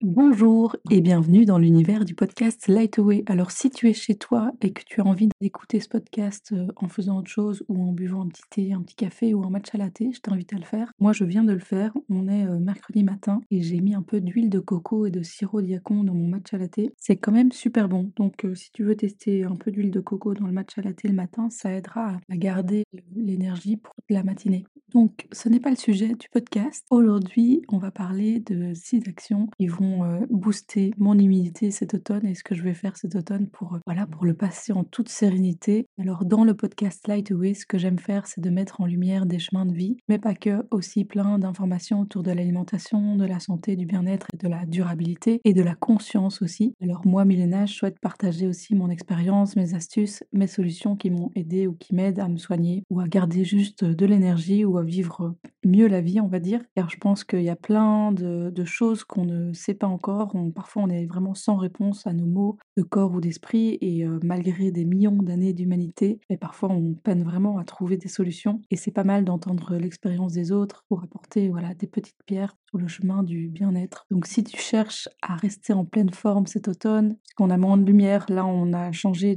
Bonjour et bienvenue dans l'univers du podcast Lightaway. Alors si tu es chez toi et que tu as envie d'écouter ce podcast euh, en faisant autre chose ou en buvant un petit thé, un petit café ou un matcha latte, je t'invite à le faire. Moi je viens de le faire, on est euh, mercredi matin et j'ai mis un peu d'huile de coco et de sirop diacon dans mon matcha latte. C'est quand même super bon. Donc euh, si tu veux tester un peu d'huile de coco dans le matcha latte le matin, ça aidera à garder l'énergie pour la matinée. Donc ce n'est pas le sujet du podcast. Aujourd'hui on va parler de six actions qui vont booster mon immunité cet automne et ce que je vais faire cet automne pour, voilà, pour le passer en toute sérénité. Alors dans le podcast Lightway, ce que j'aime faire, c'est de mettre en lumière des chemins de vie, mais pas que, aussi plein d'informations autour de l'alimentation, de la santé, du bien-être et de la durabilité et de la conscience aussi. Alors moi, Milena, je souhaite partager aussi mon expérience, mes astuces, mes solutions qui m'ont aidé ou qui m'aident à me soigner ou à garder juste de l'énergie ou à vivre mieux la vie, on va dire. Car je pense qu'il y a plein de, choses qu'on ne sait pas encore. parfois, on est vraiment sans réponse à nos mots de corps ou d'esprit et malgré des millions d'années d'humanité, et parfois on peine vraiment à trouver des solutions. Et c'est pas mal d'entendre l'expérience des autres pour apporter voilà des petites pierres le chemin du bien-être. Donc si tu cherches à rester en pleine forme cet automne, qu'on a moins de lumière, là on a changé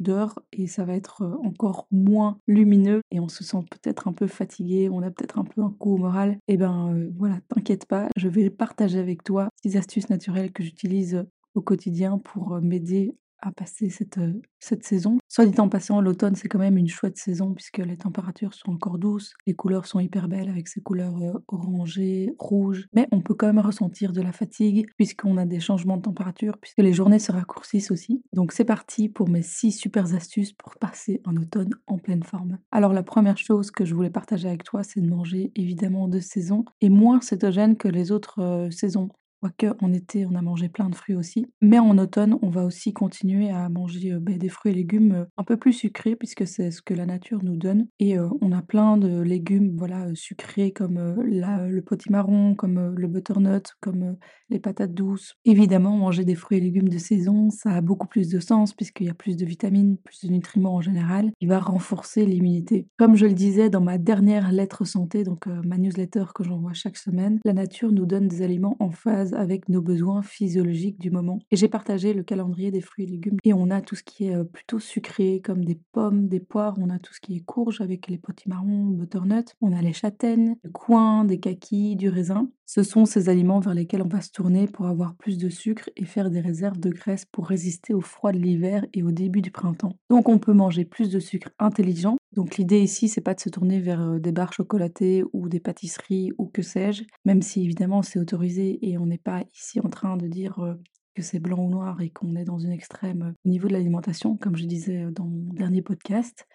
d'heure et ça va être encore moins lumineux et on se sent peut-être un peu fatigué, on a peut-être un peu un coup au moral. Et eh ben voilà, t'inquiète pas, je vais partager avec toi six astuces naturelles que j'utilise au quotidien pour m'aider à passer cette, saison. Soit dit en passant, l'automne, c'est quand même une chouette saison puisque les températures sont encore douces, les couleurs sont hyper belles avec ces couleurs orangées, rouges, mais on peut quand même ressentir de la fatigue puisqu'on a des changements de température, puisque les journées se raccourcissent aussi. Donc c'est parti pour mes six super astuces pour passer un automne en pleine forme. Alors la première chose que je voulais partager avec toi, c'est de manger évidemment de saison et moins cétogène que les autres saisons. Quoique en été, on a mangé plein de fruits aussi. Mais en automne, on va aussi continuer à manger ben, des fruits et légumes un peu plus sucrés puisque c'est ce que la nature nous donne. Et on a plein de légumes voilà, sucrés comme le potimarron, comme le butternut, comme les patates douces. Évidemment, manger des fruits et légumes de saison, ça a beaucoup plus de sens puisqu'il y a plus de vitamines, plus de nutriments en général. Il va renforcer l'immunité. Comme je le disais dans ma dernière lettre santé, donc ma newsletter que j'envoie chaque semaine, la nature nous donne des aliments en phase avec nos besoins physiologiques du moment. Et j'ai partagé le calendrier des fruits et légumes. Et on a tout ce qui est plutôt sucré, comme des pommes, des poires. On a tout ce qui est courge avec les potimarrons, butternut. On a les châtaignes, le coin, des kakis, du raisin. Ce sont ces aliments vers lesquels on va se tourner pour avoir plus de sucre et faire des réserves de graisse pour résister au froid de l'hiver et au début du printemps. Donc on peut manger plus de sucre intelligent. Donc l'idée ici, c'est pas de se tourner vers des barres chocolatées ou des pâtisseries ou que sais-je, même si évidemment c'est autorisé et on n'est pas ici en train de dire que c'est blanc ou noir et qu'on est dans une extrême au niveau de l'alimentation, comme je disais dans mon dernier podcast.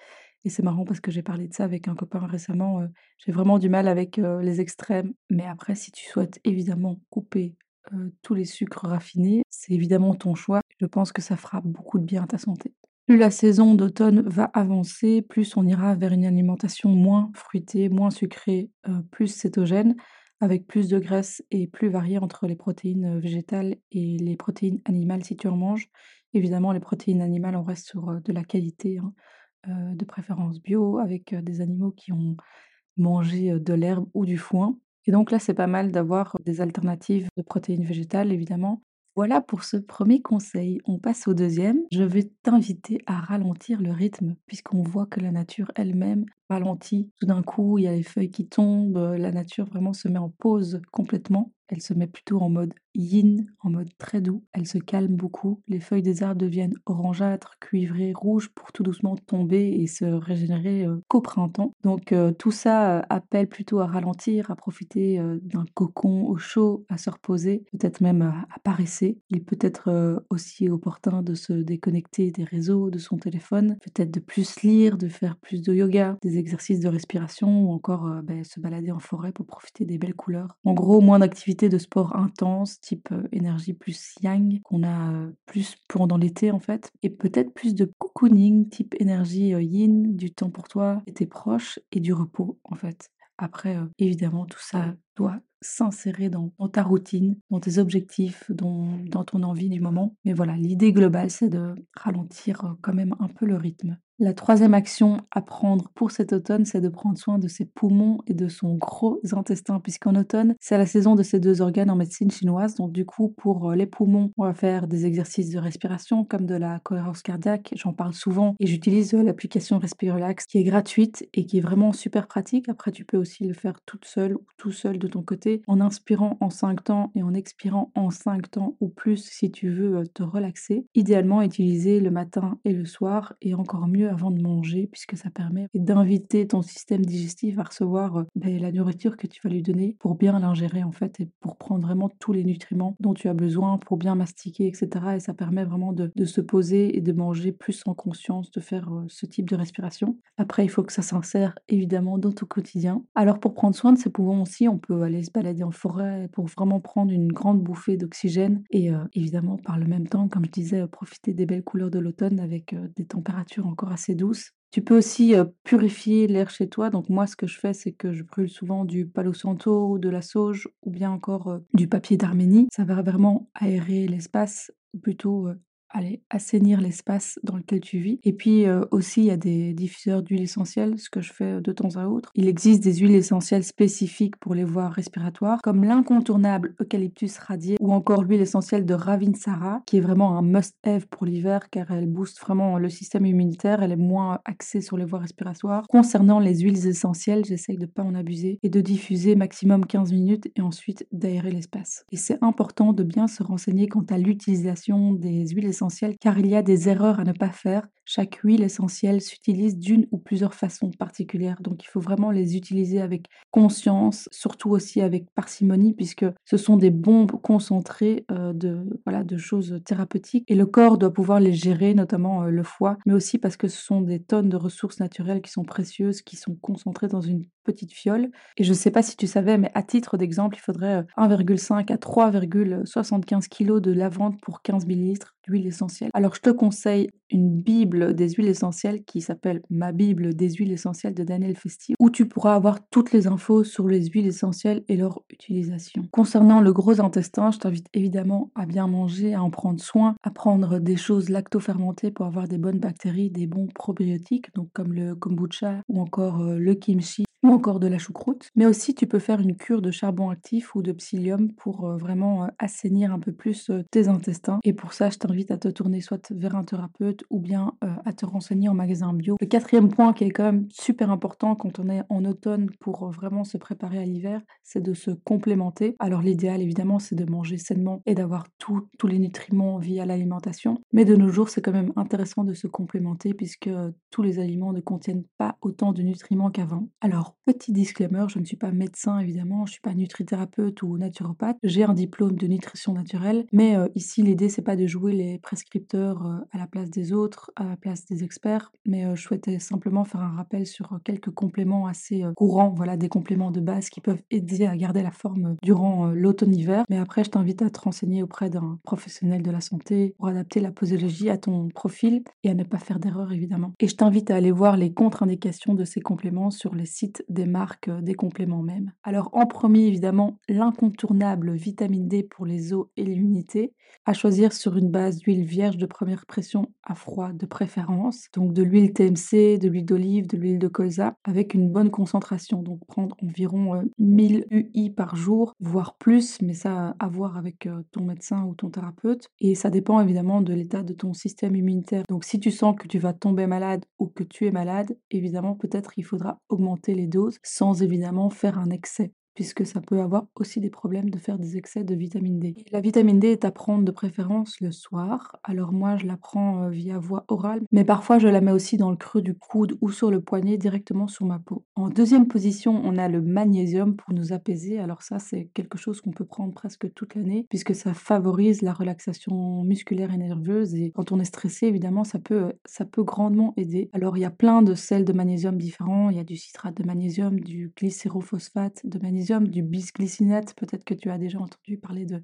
Et c'est marrant parce que j'ai parlé de ça avec un copain récemment. j'ai vraiment du mal avec les extrêmes. Mais après, si tu souhaites évidemment couper tous les sucres raffinés, c'est évidemment ton choix. Je pense que ça fera beaucoup de bien à ta santé. Plus la saison d'automne va avancer, plus on ira vers une alimentation moins fruitée, moins sucrée, plus cétogène, avec plus de graisse et plus variée entre les protéines végétales et les protéines animales si tu en manges. Évidemment, les protéines animales, on reste sur de la qualité. Hein. Euh, de préférence bio, avec des animaux qui ont mangé de l'herbe ou du foin. Et donc là, c'est pas mal d'avoir des alternatives de protéines végétales, évidemment. Voilà pour ce premier conseil. On passe au deuxième. Je vais t'inviter à ralentir le rythme, puisqu'on voit que la nature elle-même ralentit. Tout d'un coup, il y a les feuilles qui tombent, la nature vraiment se met en pause complètement. Elle se met plutôt en mode yin, en mode très doux. Elle se calme beaucoup. Les feuilles des arbres deviennent orangeâtres, cuivrées, rouges pour tout doucement tomber et se régénérer qu'au printemps. Donc tout ça appelle plutôt à ralentir, à profiter d'un cocon au chaud, à se reposer, peut-être même à paresser. Il peut être aussi opportun de se déconnecter des réseaux, de son téléphone, peut-être de plus lire, de faire plus de yoga, des exercices de respiration ou encore ben, se balader en forêt pour profiter des belles couleurs. En gros, moins d'activités de sport intense, type énergie plus yang, qu'on a plus pendant l'été en fait, et peut-être plus de cocooning, type énergie yin, du temps pour toi et tes proches, et du repos en fait. Après, évidemment, tout ça doit s'insérer dans, ta routine, dans tes objectifs, dans, dans ton envie du moment. Mais voilà, l'idée globale, c'est de ralentir quand même un peu le rythme. La troisième action à prendre pour cet automne, c'est de prendre soin de ses poumons et de son gros intestin, puisqu'en automne, c'est la saison de ces deux organes en médecine chinoise. Donc du coup, pour euh, les poumons, on va faire des exercices de respiration comme de la cohérence cardiaque. J'en parle souvent et j'utilise euh, l'application Respirelax qui est gratuite et qui est vraiment super pratique. Après, tu peux aussi le faire toute seule ou tout seul de ton côté en inspirant en 5 temps et en expirant en 5 temps ou plus si tu veux euh, te relaxer. Idéalement, utiliser le matin et le soir et encore mieux avant de manger, puisque ça permet d'inviter ton système digestif à recevoir euh, ben, la nourriture que tu vas lui donner pour bien l'ingérer en fait et pour prendre vraiment tous les nutriments dont tu as besoin pour bien mastiquer, etc. Et ça permet vraiment de, se poser et de manger plus en conscience, de faire euh, ce type de respiration. Après, il faut que ça s'insère évidemment dans ton quotidien. Alors pour prendre soin de ses poumons aussi, on peut aller se balader en forêt pour vraiment prendre une grande bouffée d'oxygène et euh, évidemment par le même temps, comme je disais, profiter des belles couleurs de l'automne avec des températures encore assez douce. Tu peux aussi, purifier l'air chez toi. Donc moi, ce que je fais, c'est que je brûle souvent du Palo Santo ou de la sauge ou bien encore, du papier d'Arménie. Ça va vraiment aérer l'espace ou plutôt, Allez, assainir l'espace dans lequel tu vis. Et puis aussi, il y a des diffuseurs d'huile essentielle, ce que je fais de temps à autre. Il existe des huiles essentielles spécifiques pour les voies respiratoires, comme l'incontournable Eucalyptus radié ou encore l'huile essentielle de Ravinsara, qui est vraiment un must-have pour l'hiver car elle booste vraiment le système immunitaire, elle est moins axée sur les voies respiratoires. Concernant les huiles essentielles, j'essaye de ne pas en abuser et de diffuser maximum 15 minutes et ensuite d'aérer l'espace. Et c'est important de bien se renseigner quant à l'utilisation des huiles essentielles car il y a des erreurs à ne pas faire. Chaque huile essentielle s'utilise d'une ou plusieurs façons particulières, donc il faut vraiment les utiliser avec conscience, surtout aussi avec parcimonie, puisque ce sont des bombes concentrées euh, de, voilà, de choses thérapeutiques et le corps doit pouvoir les gérer, notamment euh, le foie, mais aussi parce que ce sont des tonnes de ressources naturelles qui sont précieuses, qui sont concentrées dans une petite fiole. Et je ne sais pas si tu savais, mais à titre d'exemple, il faudrait 1,5 euh, à 3,75 kg de lavande pour 15 millilitres d'huile essentielle. Alors je te conseille une bible des huiles essentielles qui s'appelle Ma Bible des huiles essentielles de Daniel Festi, où tu pourras avoir toutes les infos sur les huiles essentielles et leur utilisation. Concernant le gros intestin, je t'invite évidemment à bien manger, à en prendre soin, à prendre des choses lacto-fermentées pour avoir des bonnes bactéries, des bons probiotiques, donc comme le kombucha ou encore euh, le kimchi ou encore de la choucroute. Mais aussi, tu peux faire une cure de charbon actif ou de psyllium pour euh, vraiment euh, assainir un peu plus tes intestins. Et pour ça, je t'invite à te tourner soit vers un thérapeute, ou bien à te renseigner en magasin bio. Le quatrième point qui est quand même super important quand on est en automne pour vraiment se préparer à l'hiver, c'est de se complémenter. Alors l'idéal évidemment c'est de manger sainement et d'avoir tous les nutriments via l'alimentation. Mais de nos jours c'est quand même intéressant de se complémenter puisque tous les aliments ne contiennent pas autant de nutriments qu'avant. Alors petit disclaimer, je ne suis pas médecin évidemment, je ne suis pas nutrithérapeute ou naturopathe. J'ai un diplôme de nutrition naturelle, mais ici l'idée c'est pas de jouer les prescripteurs à la place des autres à la place des experts, mais je souhaitais simplement faire un rappel sur quelques compléments assez courants, voilà, des compléments de base qui peuvent aider à garder la forme durant l'automne-hiver. Mais après, je t'invite à te renseigner auprès d'un professionnel de la santé pour adapter la posologie à ton profil et à ne pas faire d'erreur évidemment. Et je t'invite à aller voir les contre-indications de ces compléments sur les sites des marques des compléments même. Alors en premier évidemment, l'incontournable vitamine D pour les os et l'immunité, à choisir sur une base d'huile vierge de première pression à froid de préférence, donc de l'huile TMC, de l'huile d'olive, de l'huile de colza, avec une bonne concentration. Donc prendre environ 1000 euh, UI par jour, voire plus, mais ça à voir avec euh, ton médecin ou ton thérapeute. Et ça dépend évidemment de l'état de ton système immunitaire. Donc si tu sens que tu vas tomber malade ou que tu es malade, évidemment peut-être il faudra augmenter les doses sans évidemment faire un excès puisque ça peut avoir aussi des problèmes de faire des excès de vitamine D. la vitamine D est à prendre de préférence le soir. Alors moi, je la prends euh, via voie orale, mais parfois je la mets aussi dans le creux du coude ou sur le poignet directement sur ma peau. En deuxième position, on a le magnésium pour nous apaiser. Alors ça, c'est quelque chose qu'on peut prendre presque toute l'année, puisque ça favorise la relaxation musculaire et nerveuse. Et quand on est stressé, évidemment, ça peut, ça peut grandement aider. Alors il y a plein de sels de magnésium différents. Il y a du citrate de magnésium, du glycérophosphate de magnésium du bisglycinate, peut-être que tu as déjà entendu parler de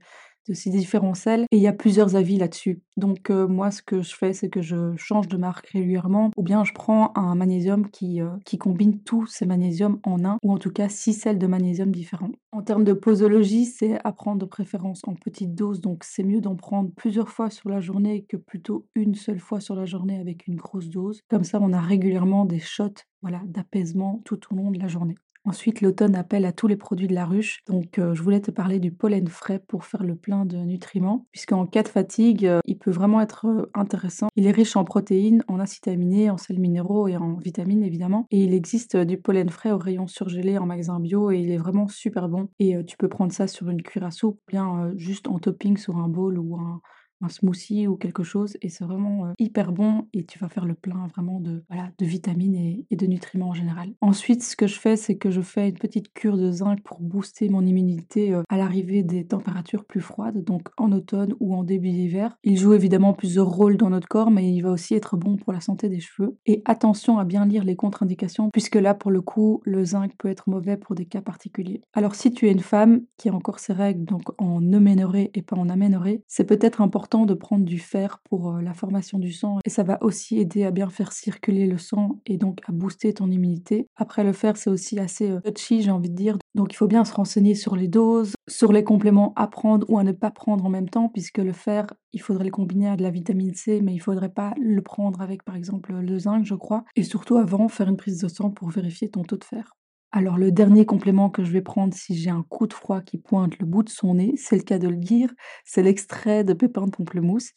ces différents sels et il y a plusieurs avis là-dessus. Donc moi ce que je fais c'est que je change de marque régulièrement ou bien je prends un magnésium qui, qui combine tous ces magnésiums en un ou en tout cas six sels de magnésium différents. En termes de posologie, c'est à prendre de préférence en petite dose, donc c'est mieux d'en prendre plusieurs fois sur la journée que plutôt une seule fois sur la journée avec une grosse dose. Comme ça, on a régulièrement des shots voilà, d'apaisement tout au long de la journée. Ensuite, l'automne appelle à tous les produits de la ruche. Donc, euh, je voulais te parler du pollen frais pour faire le plein de nutriments, puisqu'en cas de fatigue, euh, il peut vraiment être euh, intéressant. Il est riche en protéines, en acides en sels minéraux et en vitamines évidemment. Et il existe du pollen frais au rayon surgelé en magasin bio et il est vraiment super bon. Et tu peux prendre ça sur une cuillère à soupe, bien juste en topping sur un bol ou un un smoothie ou quelque chose et c'est vraiment hyper bon et tu vas faire le plein vraiment de, voilà, de vitamines et, de nutriments en général. Ensuite, ce que je fais, c'est que je fais une petite cure de zinc pour booster mon immunité à l'arrivée des températures plus froides, donc en automne ou en début d'hiver. Il joue évidemment plusieurs rôles dans notre corps, mais il va aussi être bon pour la santé des cheveux. Et attention à bien lire les contre-indications, puisque là, pour le coup, le zinc peut être mauvais pour des cas particuliers. Alors, si tu es une femme qui a encore ses règles, donc en euménorrhée et pas en aménorrhée, c'est peut-être important de prendre du fer pour la formation du sang et ça va aussi aider à bien faire circuler le sang et donc à booster ton immunité. Après le fer, c'est aussi assez touchy, j'ai envie de dire. Donc il faut bien se renseigner sur les doses, sur les compléments à prendre ou à ne pas prendre en même temps puisque le fer, il faudrait le combiner à de la vitamine C mais il faudrait pas le prendre avec par exemple le zinc, je crois. Et surtout avant faire une prise de sang pour vérifier ton taux de fer. Alors le dernier complément que je vais prendre si j'ai un coup de froid qui pointe le bout de son nez, c'est le cas de le dire, c'est l'extrait de pépins de pamplemousse.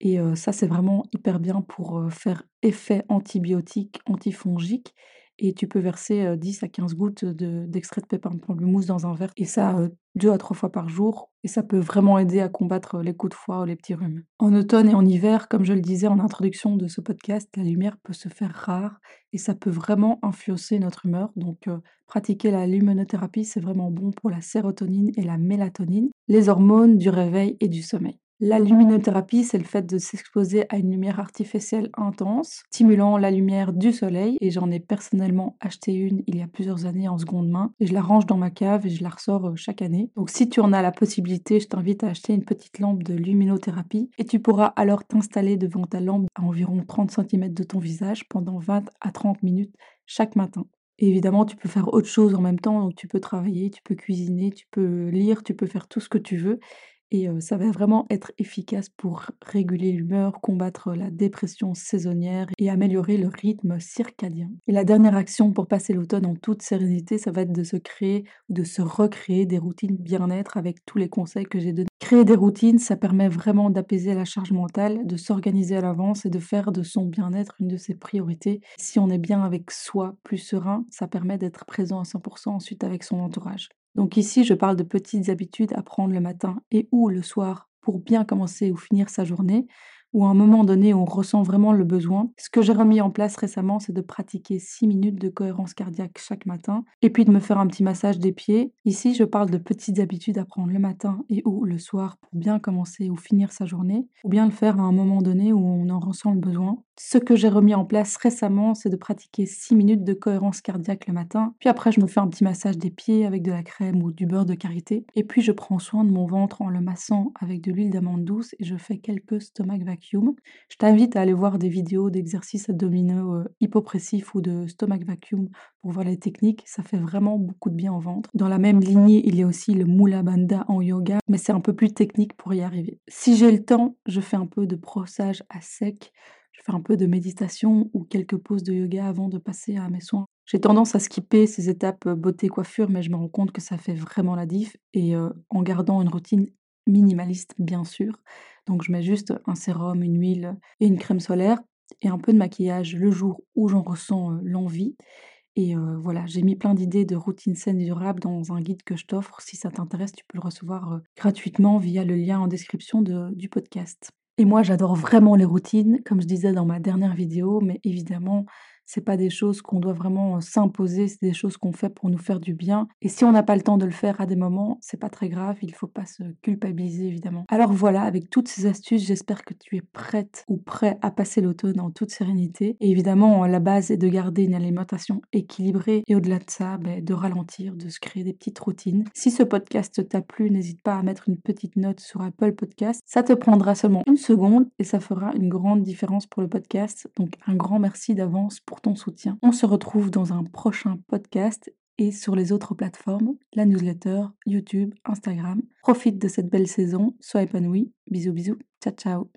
Et ça, c'est vraiment hyper bien pour faire effet antibiotique, antifongique et tu peux verser 10 à 15 gouttes d'extrait de, pépins de pamplemousse dans un verre et ça deux à trois fois par jour et ça peut vraiment aider à combattre les coups de foie ou les petits rhumes. En automne et en hiver, comme je le disais en introduction de ce podcast, la lumière peut se faire rare et ça peut vraiment influencer notre humeur. Donc pratiquer la luminothérapie, c'est vraiment bon pour la sérotonine et la mélatonine, les hormones du réveil et du sommeil. La luminothérapie, c'est le fait de s'exposer à une lumière artificielle intense, stimulant la lumière du soleil. Et j'en ai personnellement acheté une il y a plusieurs années en seconde main. Et je la range dans ma cave et je la ressors euh, chaque année. Donc si tu en as la possibilité, je t'invite à acheter une petite lampe de luminothérapie. Et tu pourras alors t'installer devant ta lampe à environ 30 cm de ton visage pendant 20 à 30 minutes chaque matin. évidemment, tu peux faire autre chose en même temps, donc tu peux travailler, tu peux cuisiner, tu peux lire, tu peux faire tout ce que tu veux. Et ça va vraiment être efficace pour réguler l'humeur, combattre la dépression saisonnière et améliorer le rythme circadien. Et la dernière action pour passer l'automne en toute sérénité, ça va être de se créer ou de se recréer des routines bien-être avec tous les conseils que j'ai donnés. Créer des routines, ça permet vraiment d'apaiser la charge mentale, de s'organiser à l'avance et de faire de son bien-être une de ses priorités. Si on est bien avec soi, plus serein, ça permet d'être présent à 100% ensuite avec son entourage. Donc ici, je parle de petites habitudes à prendre le matin et ou le soir pour bien commencer ou finir sa journée ou à un moment donné on ressent vraiment le besoin. Ce que j'ai remis en place récemment, c'est de pratiquer 6 minutes de cohérence cardiaque chaque matin et puis de me faire un petit massage des pieds. Ici, je parle de petites habitudes à prendre le matin et ou le soir pour bien commencer ou finir sa journée, ou bien le faire à un moment donné où on en ressent le besoin. Ce que j'ai remis en place récemment, c'est de pratiquer 6 minutes de cohérence cardiaque le matin, puis après je me fais un petit massage des pieds avec de la crème ou du beurre de karité, et puis je prends soin de mon ventre en le massant avec de l'huile d'amande douce et je fais quelques stomach Je t'invite à aller voir des vidéos d'exercices abdominaux euh, hypopressifs ou de stomach vacuum pour voir les techniques, ça fait vraiment beaucoup de bien au ventre. Dans la même lignée, il y a aussi le Mula Bandha en yoga, mais c'est un peu plus technique pour y arriver. Si j'ai le temps, je fais un peu de brossage à sec je fais un peu de méditation ou quelques pauses de yoga avant de passer à mes soins. J'ai tendance à skipper ces étapes beauté coiffure, mais je me rends compte que ça fait vraiment la diff et en gardant une routine minimaliste bien sûr. Donc je mets juste un sérum, une huile et une crème solaire et un peu de maquillage le jour où j'en ressens l'envie. Et voilà, j'ai mis plein d'idées de routines saines et durables dans un guide que je t'offre. Si ça t'intéresse, tu peux le recevoir gratuitement via le lien en description du podcast. Et moi, j'adore vraiment les routines, comme je disais dans ma dernière vidéo, mais évidemment, C'est pas des choses qu'on doit vraiment s'imposer, c'est des choses qu'on fait pour nous faire du bien. Et si on n'a pas le temps de le faire à des moments, c'est pas très grave, il faut pas se culpabiliser évidemment. Alors voilà, avec toutes ces astuces, j'espère que tu es prête ou prêt à passer l'automne en toute sérénité. Et évidemment, la base est de garder une alimentation équilibrée et au-delà de ça, ben, de ralentir, de se créer des petites routines. Si ce podcast t'a plu, n'hésite pas à mettre une petite note sur Apple Podcast. Ça te prendra seulement une seconde et ça fera une grande différence pour le podcast. Donc un grand merci d'avance ton soutien. On se retrouve dans un prochain podcast et sur les autres plateformes, la newsletter, YouTube, Instagram. Profite de cette belle saison, sois épanoui. Bisous bisous, ciao ciao.